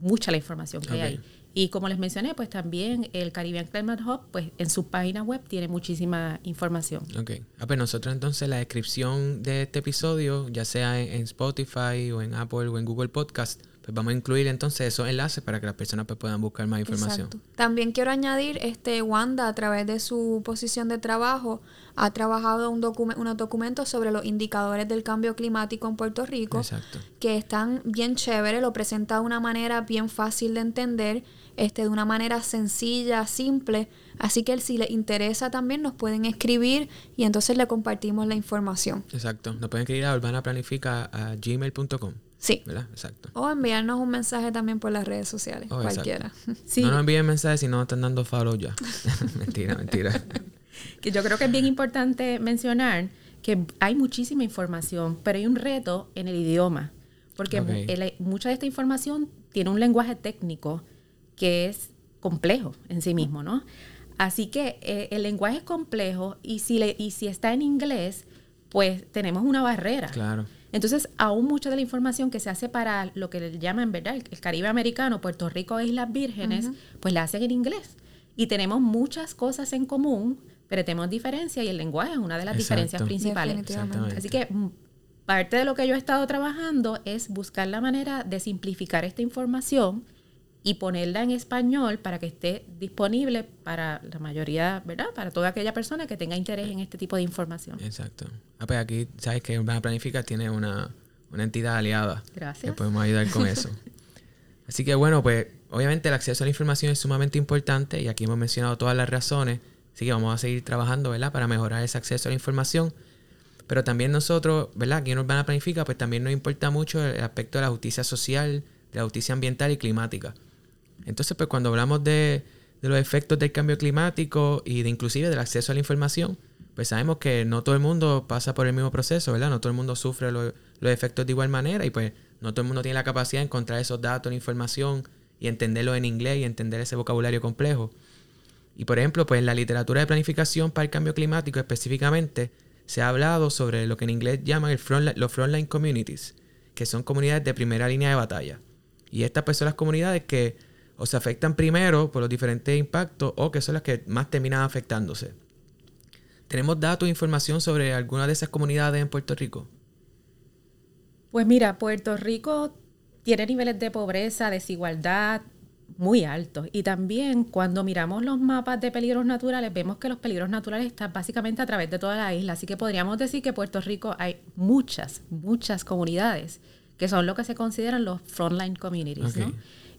mucha la información que hay. Y como les mencioné, pues también el Caribbean Climate Hub, pues en su página web tiene muchísima información. Ok. Ah, pues nosotros entonces la descripción de este episodio, ya sea en, en Spotify o en Apple o en Google Podcast, pues vamos a incluir entonces esos enlaces para que las personas pues, puedan buscar más información. Exacto. También quiero añadir, este Wanda a través de su posición de trabajo ha trabajado un docu- unos documentos sobre los indicadores del cambio climático en Puerto Rico Exacto. que están bien chévere, lo presenta de una manera bien fácil de entender, este, de una manera sencilla, simple. Así que si les interesa también nos pueden escribir y entonces le compartimos la información. Exacto. Nos pueden escribir a urbanaplanifica.gmail.com, Sí. ¿verdad? Exacto. O enviarnos un mensaje también por las redes sociales, Oh, cualquiera. Sí, No nos envíen mensajes si no están dando follow ya. mentira, mentira. que yo creo que es bien importante mencionar que hay muchísima información, pero hay un reto en el idioma, porque el- mucha de esta información tiene un lenguaje técnico que es complejo en sí mismo, ¿no? Así que eh, el lenguaje es complejo y si, le, y si está en inglés, pues tenemos una barrera. Claro. Entonces, aún mucha de la información que se hace para lo que le llaman, ¿verdad? El, el Caribe americano, Puerto Rico e Islas Vírgenes, pues la hacen en inglés. Y tenemos muchas cosas en común, pero tenemos diferencias y el lenguaje es una de las Exacto. diferencias principales. Así que mm, parte de lo que yo he estado trabajando es buscar la manera de simplificar esta información y ponerla en español para que esté disponible para la mayoría, ¿verdad? Para toda aquella persona que tenga interés en este tipo de información. Exacto. Ah, pues aquí, sabes que Urbana Planifica tiene una, una entidad aliada. Gracias. Que podemos ayudar con eso. Así que bueno, pues obviamente el acceso a la información es sumamente importante y aquí hemos mencionado todas las razones. Así que vamos a seguir trabajando, ¿verdad? Para mejorar ese acceso a la información. Pero también nosotros, ¿verdad? Aquí en Urbana Planifica, pues también nos importa mucho el aspecto de la justicia social, de la justicia ambiental y climática. Entonces, pues cuando hablamos de, de los efectos del cambio climático y de inclusive del acceso a la información, pues sabemos que no todo el mundo pasa por el mismo proceso, ¿verdad? No todo el mundo sufre lo- los efectos de igual manera y pues no todo el mundo tiene la capacidad de encontrar esos datos, la información y entenderlo en inglés y entender ese vocabulario complejo. Y por ejemplo, pues en la literatura de planificación para el cambio climático específicamente se ha hablado sobre lo que en inglés llaman el frontli- los frontline communities, que son comunidades de primera línea de batalla. Y estas pues son las comunidades que o se afectan primero por los diferentes impactos o que son las que más terminan afectándose. ¿Tenemos datos e información sobre alguna de esas comunidades en Puerto Rico? Pues mira, Puerto Rico tiene niveles de pobreza, desigualdad muy altos. Y también cuando miramos los mapas de peligros naturales, vemos que los peligros naturales están básicamente a través de toda la isla. Así que podríamos decir que en Puerto Rico hay muchas, muchas comunidades que son lo que se consideran los frontline communities. ¿no?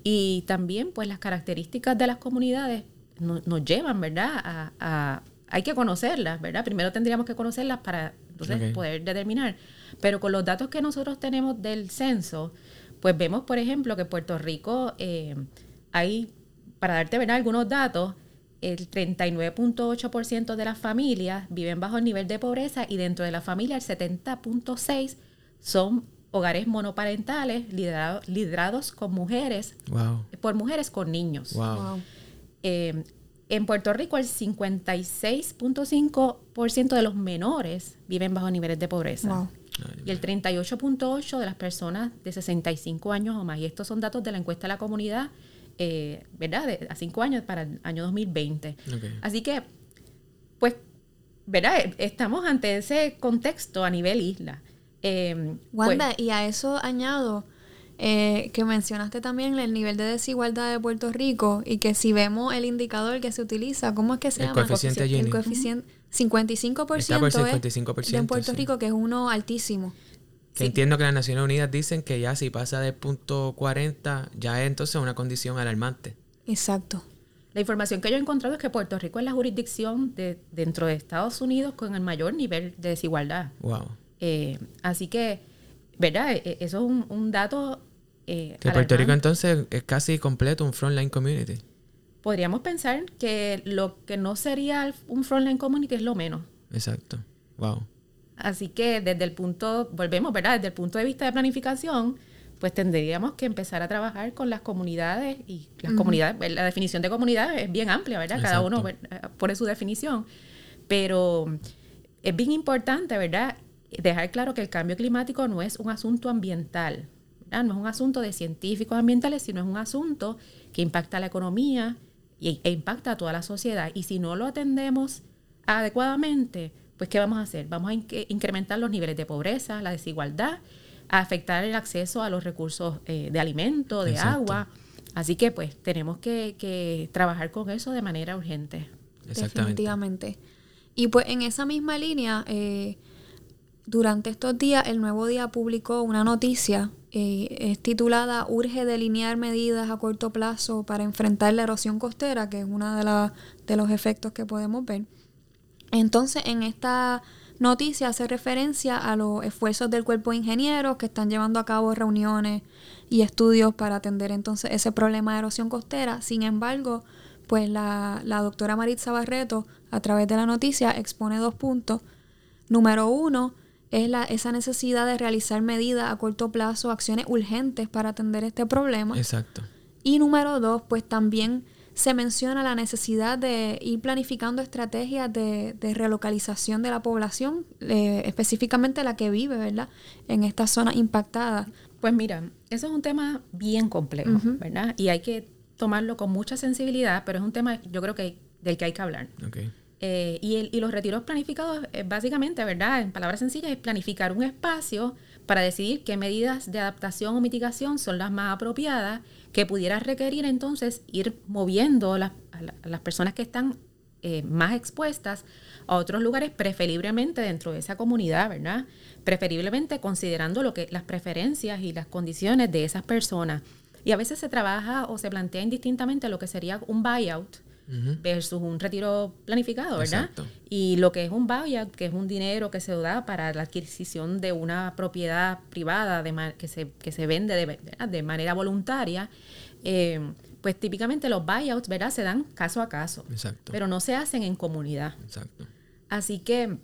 Y también pues las características de las comunidades no- nos llevan, ¿verdad? A, a- hay que conocerlas, ¿verdad? Primero tendríamos que conocerlas para entonces poder determinar. Pero con los datos que nosotros tenemos del censo, pues vemos, por ejemplo, que Puerto Rico eh, hay, para darte ¿verdad? algunos datos, el 39.8% de las familias viven bajo el nivel de pobreza y dentro de la familia el 70.6% son hogares monoparentales liderados, liderados con mujeres, Wow. por mujeres con niños. Wow. Eh, en Puerto Rico el 56.5% de los menores viven bajo niveles de pobreza. Wow. Y el 38.8% de las personas de 65 años o más. Y estos son datos de la encuesta de la comunidad, eh, ¿verdad? De, a 5 años para el año 2020. Ok. Así que, pues, ¿verdad? Estamos ante ese contexto a nivel isla. Eh, pues, Wanda, y a eso añado eh, que mencionaste también el nivel de desigualdad de Puerto Rico y que si vemos el indicador que se utiliza, ¿cómo es que se El llama? coeficiente El Gini. coeficiente 55% Está por es 55%, de Puerto sí. Rico, que es uno altísimo. Que entiendo que las Naciones Unidas dicen que ya si pasa de punto 40, ya es entonces una condición alarmante. Exacto. La información que yo he encontrado es que Puerto Rico es la jurisdicción de, dentro de Estados Unidos con el mayor nivel de desigualdad. Wow. Eh, así que, ¿verdad? E- e- Eso es un, un dato. eh, Que Puerto Rico entonces es casi completo un frontline community. Podríamos pensar que lo que no sería un frontline community es lo menos. Exacto. Wow. Así que desde el punto, volvemos, ¿verdad? Desde el punto de vista de planificación, pues tendríamos que empezar a trabajar con las comunidades y las comunidades, la definición de comunidad es bien amplia, ¿verdad? Cada Exacto. uno ¿verdad? pone su definición, pero es bien importante, ¿verdad? Dejar claro que el cambio climático no es un asunto ambiental, No es un asunto de científicos ambientales, sino es un asunto que impacta a la economía y, e impacta a toda la sociedad. Y si no lo atendemos adecuadamente, pues ¿qué vamos a hacer? Vamos a incrementar los niveles de pobreza, la desigualdad, a afectar el acceso a los recursos eh, de alimento, de agua. Así que pues tenemos que, trabajar con eso de manera urgente. Definitivamente. Y pues en esa misma línea, eh, durante estos días, el Nuevo Día publicó una noticia, eh, es titulada Urge delinear medidas a corto plazo para enfrentar la erosión costera, que es uno de, de los efectos que podemos ver. Entonces, en esta noticia hace referencia a los esfuerzos del cuerpo de ingenieros que están llevando a cabo reuniones y estudios para atender entonces ese problema de erosión costera. Sin embargo, pues la, la doctora Maritza Barreto, a través de la noticia, expone dos puntos. Número uno, es la, esa necesidad de realizar medidas a corto plazo, acciones urgentes para atender este problema. Exacto. Y número dos, pues también se menciona la necesidad de ir planificando estrategias de, relocalización de la población, eh, específicamente la que vive, ¿verdad?, en estas zonas impactadas. Pues mira, eso es un tema bien complejo, ¿verdad? Y hay que tomarlo con mucha sensibilidad, pero es un tema yo creo que del que hay que hablar. Eh, y, el, y, los retiros planificados, básicamente, ¿verdad? En palabras sencillas, es planificar un espacio para decidir qué medidas de adaptación o mitigación son las más apropiadas que pudiera requerir entonces ir moviendo a, las personas que están eh, más expuestas a otros lugares, preferiblemente dentro de esa comunidad, ¿verdad? Preferiblemente considerando lo que las preferencias y las condiciones de esas personas. Y a veces se trabaja o se plantea indistintamente lo que sería un buyout, versus un retiro planificado, ¿verdad? Y lo que es un buyout, que es un dinero que se da para la adquisición de una propiedad privada de que, se, que se vende de, de manera voluntaria, eh, pues típicamente los buyouts, ¿verdad? Se dan caso a caso, Exacto. pero no se hacen en comunidad. Exacto. Así que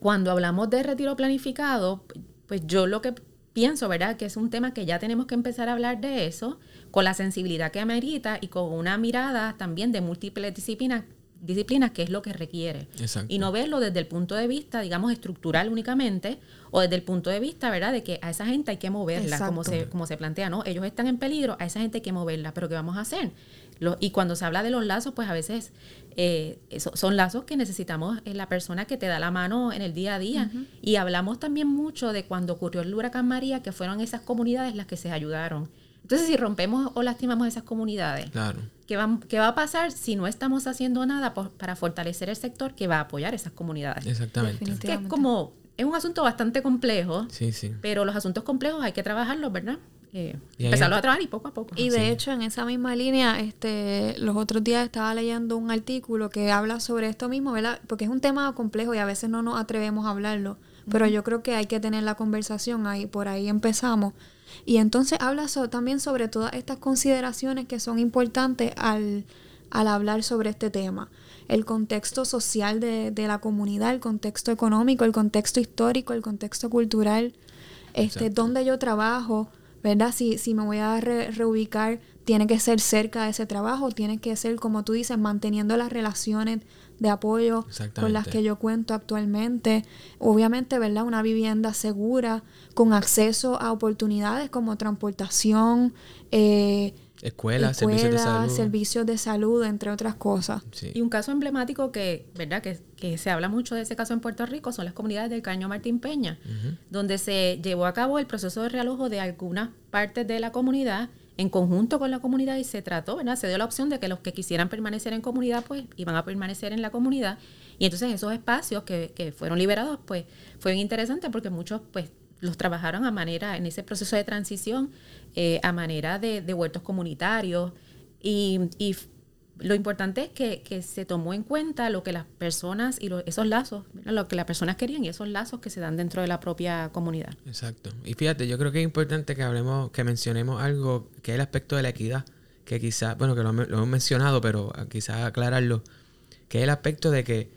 cuando hablamos de retiro planificado, pues yo lo que pienso, ¿verdad? Que es un tema que ya tenemos que empezar a hablar de eso, con la sensibilidad que amerita y con una mirada también de múltiples disciplinas, disciplinas que es lo que requiere. Y no verlo desde el punto de vista, digamos, estructural únicamente, o desde el punto de vista, ¿verdad?, de que a esa gente hay que moverla, como se, como se plantea, ¿no? Ellos están en peligro, a esa gente hay que moverla, pero ¿qué vamos a hacer? y cuando se habla de los lazos, pues a veces eh, son lazos que necesitamos en la persona que te da la mano en el día a día. Y hablamos también mucho de cuando ocurrió el huracán María, que fueron esas comunidades las que se ayudaron entonces, si rompemos o lastimamos esas comunidades, ¿qué, va, ¿qué va a pasar si no estamos haciendo nada para fortalecer el sector que va a apoyar esas comunidades? Exactamente. Que es como, es un asunto bastante complejo, sí, sí. pero los asuntos complejos hay que trabajarlos, ¿verdad? Eh, empezarlos a trabajar y poco a poco. Y de hecho, en esa misma línea, este, los otros días estaba leyendo un artículo que habla sobre esto mismo, ¿verdad? Porque es un tema complejo y a veces no nos atrevemos a hablarlo, pero yo creo que hay que tener la conversación ahí, por ahí empezamos y entonces habla también sobre todas estas consideraciones que son importantes al, hablar sobre este tema. El contexto social de, la comunidad, el contexto económico, el contexto histórico, el contexto cultural, este, donde yo trabajo, ¿verdad? Si, si me voy a reubicar, tiene que ser cerca de ese trabajo, tiene que ser, como tú dices, manteniendo las relaciones de apoyo con las que yo cuento actualmente. Obviamente, ¿verdad? Una vivienda segura, con acceso a oportunidades como transportación, eh, escuelas, servicios de salud. servicios de salud, entre otras cosas. Y un caso emblemático que, ¿verdad? Que, que, se habla mucho de ese caso en Puerto Rico son las comunidades del Caño Martín Peña, donde se llevó a cabo el proceso de realojo de algunas partes de la comunidad en conjunto con la comunidad y se trató, ¿verdad? Se dio la opción de que los que quisieran permanecer en comunidad, pues iban a permanecer en la comunidad. Y entonces esos espacios que, que fueron liberados, pues fue interesante porque muchos, pues, los trabajaron a manera, en ese proceso de transición, eh, a manera de, de huertos comunitarios. Y, lo importante es que, se tomó en cuenta lo que las personas y esos lazos, lo que las personas querían y esos lazos que se dan dentro de la propia comunidad. Exacto. Y fíjate, yo creo que es importante que hablemos, que mencionemos algo que es el aspecto de la equidad, que quizás, bueno, que lo, hemos mencionado, pero quizás aclararlo, que es el aspecto de que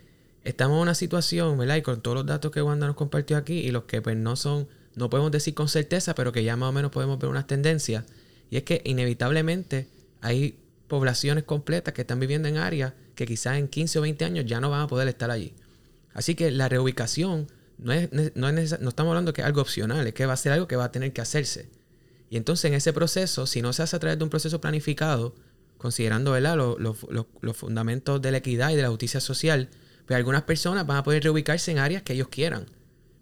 estamos en una situación, ¿verdad? Y con todos los datos que Wanda nos compartió aquí y los que pues no son, no podemos decir con certeza, pero que ya más o menos podemos ver unas tendencias, y es que inevitablemente hay poblaciones completas que están viviendo en áreas que quizás en 15 o 20 años ya no van a poder estar allí. Así que la reubicación no, es, no, estamos hablando que es algo opcional, es que va a ser algo que va a tener que hacerse. Y entonces en ese proceso, si no se hace a través de un proceso planificado, considerando ¿verdad? Los, los, fundamentos de la equidad y de la justicia social, pues algunas personas van a poder reubicarse en áreas que ellos quieran.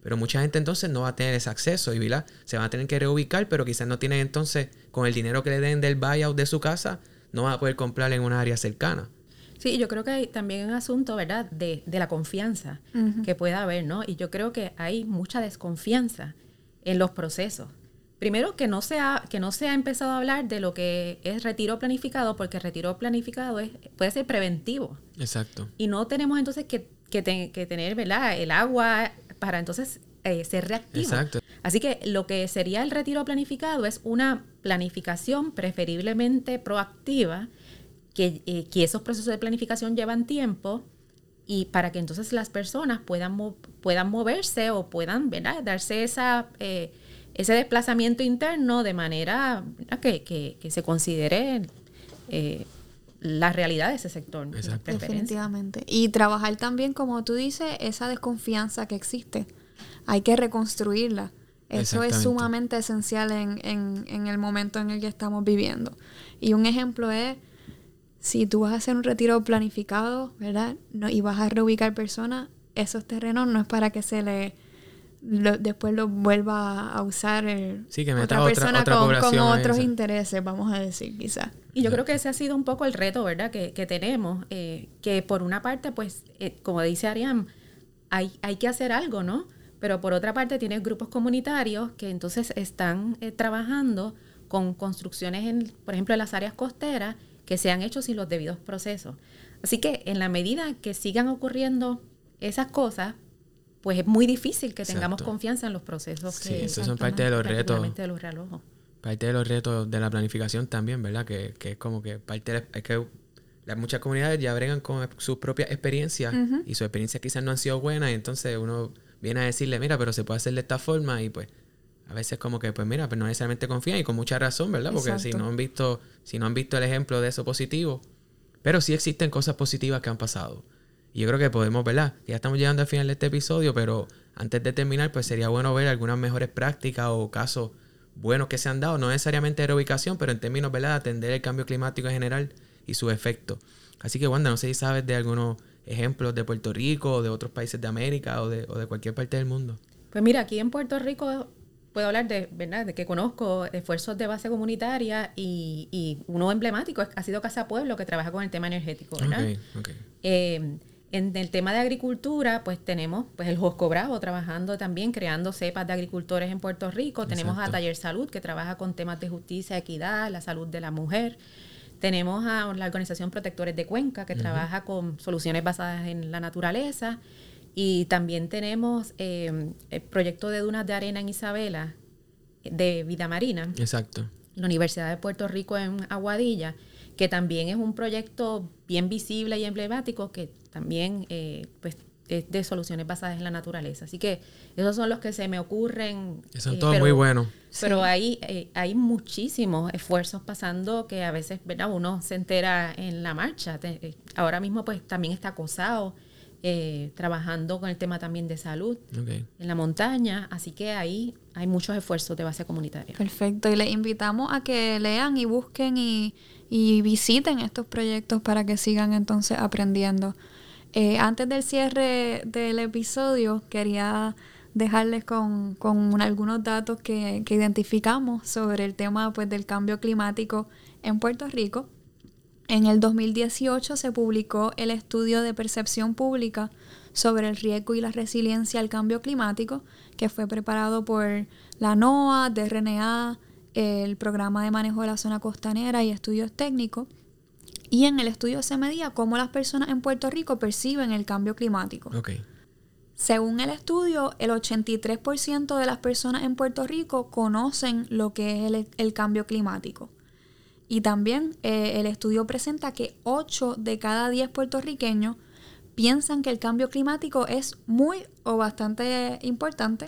Pero mucha gente entonces no va a tener ese acceso y ¿verdad? se van a tener que reubicar, pero quizás no tienen entonces, con el dinero que le den del buyout de su casa, no van a poder comprar en una área cercana. Sí, yo creo que hay también un asunto, ¿verdad?, de, de la confianza que pueda haber, ¿no? Y yo creo que hay mucha desconfianza en los procesos. Primero, que no, se ha, que no se ha empezado a hablar de lo que es retiro planificado, porque retiro planificado es, puede ser preventivo. Exacto. Y no tenemos entonces que, que, que tener, ¿verdad?, el agua para entonces eh, ser reactivo. Exacto. Así que lo que sería el retiro planificado es una planificación preferiblemente proactiva eh, que, esos procesos de planificación llevan tiempo y para que entonces las personas puedan, puedan moverse o puedan ¿verdad? darse esa, eh, ese desplazamiento interno de manera que, se considere eh, la realidad de ese sector. Definitivamente. Y trabajar también, como tú dices, esa desconfianza que existe. Hay que reconstruirla. Eso es sumamente esencial en, en, en el momento en el que estamos viviendo. Y un ejemplo es si tú vas a hacer un retiro planificado, ¿verdad? No, y vas a reubicar personas, esos terrenos no es para que se le después lo vuelva a usar el, sí, que otra persona otra, con, otros intereses, vamos a decir, quizás. Y yo creo que ese ha sido un poco el reto, ¿verdad? Que, que tenemos, eh, que por una parte, pues, eh, como dice Ariam, hay, hay que hacer algo, ¿no? Pero por otra parte tienes grupos comunitarios que entonces están eh, trabajando con construcciones, en, por ejemplo, en las áreas costeras, que se han hecho sin los debidos procesos. Así que en la medida que sigan ocurriendo esas cosas, pues es muy difícil que tengamos confianza en los procesos. Sí, esos son parte de los retos. De los parte de los retos de la planificación también, ¿verdad? Que, que es como que parte de, es que las muchas comunidades ya bregan con sus propias experiencias y sus experiencias quizás no han sido buenas y entonces uno viene a decirle, mira, pero se puede hacer de esta forma y pues a veces como que, pues mira, pues no necesariamente confían y con mucha razón, ¿verdad? Porque si no han visto, si no han visto el ejemplo de eso positivo, pero sí existen cosas positivas que han pasado. Y yo creo que podemos, ¿verdad? Ya estamos llegando al final de este episodio, pero antes de terminar, pues sería bueno ver algunas mejores prácticas o casos buenos que se han dado, no necesariamente de reubicación, pero en términos, ¿verdad?, de atender el cambio climático en general y su efecto. Así que, Wanda, no sé si sabes de algunos ejemplos de Puerto Rico o de otros países de América o de, o de cualquier parte del mundo. Pues mira, aquí en Puerto Rico puedo hablar de, ¿verdad? de que conozco esfuerzos de base comunitaria y, uno emblemático ha sido Casa Pueblo, que trabaja con el tema energético. ¿verdad? Eh, en el tema de agricultura, pues tenemos pues el Josco Bravo trabajando también, creando cepas de agricultores en Puerto Rico. Tenemos a Taller Salud, que trabaja con temas de justicia, equidad, la salud de la mujer. Tenemos a la Organización Protectores de Cuenca, que trabaja con soluciones basadas en la naturaleza. Y también tenemos eh, el proyecto de dunas de arena en Isabela, de vida marina. Exacto. La Universidad de Puerto Rico en Aguadilla, que también es un proyecto bien visible y emblemático que también eh, pues, es de soluciones basadas en la naturaleza. Así que esos son los que se me ocurren. Son eh, todos muy buenos. Pero hay, hay muchísimos esfuerzos pasando que a veces ¿verdad? uno se entera en la marcha. ahora mismo pues también está acosado eh, trabajando con el tema también de salud en la montaña, así que ahí hay muchos esfuerzos de base comunitaria. Perfecto, y les invitamos a que lean y busquen y, visiten estos proyectos para que sigan entonces aprendiendo. Eh, antes del cierre del episodio, quería dejarles con, algunos datos que, que, identificamos sobre el tema pues, del cambio climático en Puerto Rico. En el 2018 se publicó el estudio de percepción pública sobre el riesgo y la resiliencia al cambio climático, que fue preparado por la NOAA, DRNA, el Programa de Manejo de la Zona Costanera y Estudios Técnicos. Y en el estudio se medía cómo las personas en Puerto Rico perciben el cambio climático. Según el estudio, el 83% de las personas en Puerto Rico conocen lo que es el cambio climático. Y también eh, el estudio presenta que 8 de cada 10 puertorriqueños piensan que el cambio climático es muy o bastante importante.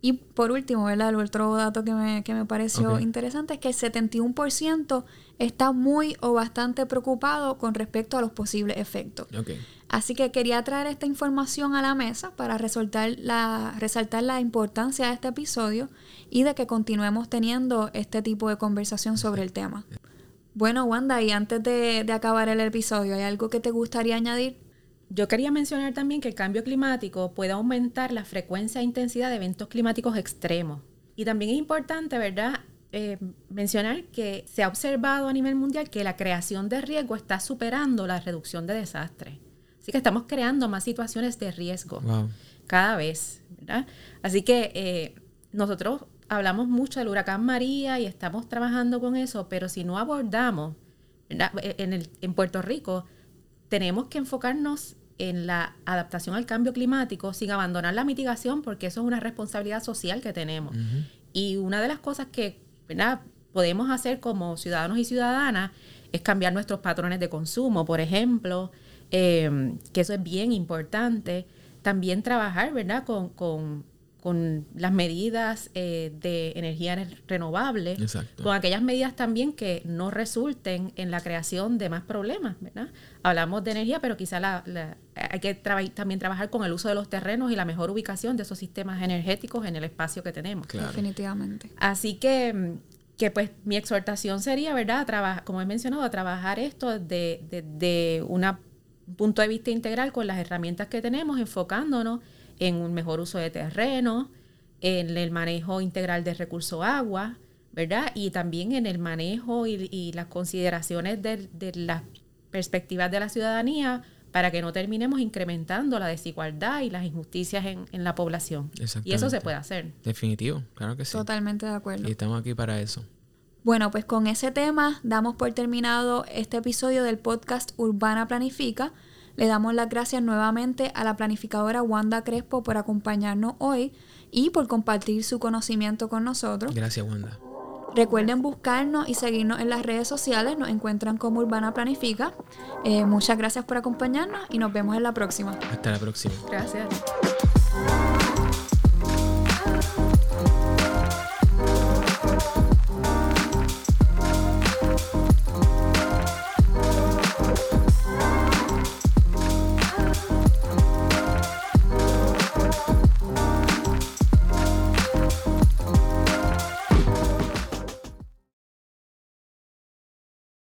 Y por último, ¿verdad? el otro dato que me, que me pareció interesante es que el 71% está muy o bastante preocupado con respecto a los posibles efectos. Así que quería traer esta información a la mesa para resaltar la, resaltar la importancia de este episodio y de que continuemos teniendo este tipo de conversación sobre el tema. Bueno, Wanda, y antes de, de acabar el episodio, ¿hay algo que te gustaría añadir? Yo quería mencionar también que el cambio climático puede aumentar la frecuencia e intensidad de eventos climáticos extremos. Y también es importante, ¿verdad?, eh, mencionar que se ha observado a nivel mundial que la creación de riesgo está superando la reducción de desastres. Así que estamos creando más situaciones de riesgo cada vez, ¿verdad? Así que eh, nosotros hablamos mucho del huracán María y estamos trabajando con eso, pero si no abordamos, e, en, el, en Puerto Rico, tenemos que enfocarnos en la adaptación al cambio climático sin abandonar la mitigación, porque eso es una responsabilidad social que tenemos. Y una de las cosas que podemos hacer como ciudadanos y ciudadanas es cambiar nuestros patrones de consumo, por ejemplo, em, que eso es bien importante. También trabajar, ¿verdad?, con, con, con las medidas eh, de energía renovable, con aquellas medidas también que no resulten en la creación de más problemas, ¿verdad? Hablamos de energía, pero quizá la, hay que también trabajar con el uso de los terrenos y la mejor ubicación de esos sistemas energéticos en el espacio que tenemos. Definitivamente. Así que, que pues mi exhortación sería, ¿verdad? como he mencionado, a trabajar esto de, de, de un punto de vista integral con las herramientas que tenemos, enfocándonos en un mejor uso de terreno, en el manejo integral de recursos agua, ¿verdad? Y también en el manejo y, las consideraciones de, las perspectivas de la ciudadanía para que no terminemos incrementando la desigualdad y las injusticias en, en la población. Y eso se puede hacer. Definitivo, claro que sí. Totalmente de acuerdo. Y estamos aquí para eso. Bueno, pues con ese tema damos por terminado este episodio del podcast Urbana Planifica. Le damos las gracias nuevamente a la planificadora Wanda Crespo por acompañarnos hoy y por compartir su conocimiento con nosotros. Gracias, Wanda. Recuerden buscarnos y seguirnos en las redes sociales. Nos encuentran como Urbana Planifica. Eh, muchas gracias por acompañarnos y nos vemos en la próxima. Hasta la próxima. Gracias.